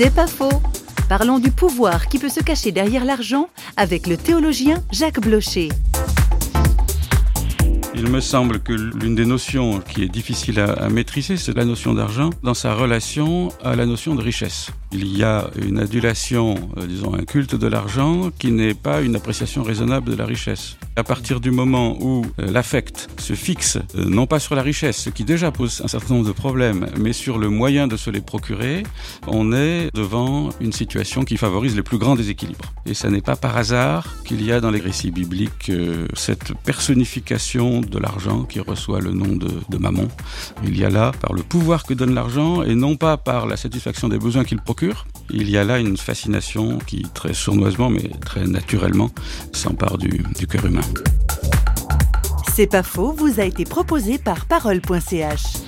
C'est pas faux. Parlons du pouvoir qui peut se cacher derrière l'argent avec le théologien Jacques Blocher. Il me semble que l'une des notions qui est difficile à, maîtriser, c'est la notion d'argent dans sa relation à la notion de richesse. Il y a une adulation, euh, disons un culte de l'argent qui n'est pas une appréciation raisonnable de la richesse. À partir du moment où euh, l'affect se fixe euh, non pas sur la richesse, ce qui déjà pose un certain nombre de problèmes, mais sur le moyen de se les procurer, on est devant une situation qui favorise les plus grands déséquilibres. Et ce n'est pas par hasard qu'il y a dans les récits bibliques cette personnification de l'argent qui reçoit le nom de, de mammon. Il y a là, par le pouvoir que donne l'argent, et non pas par la satisfaction des besoins qu'il il y a là une fascination qui, très sournoisement, mais très naturellement, s'empare du, du cœur humain. C'est pas faux, vous a été proposé par parole.ch.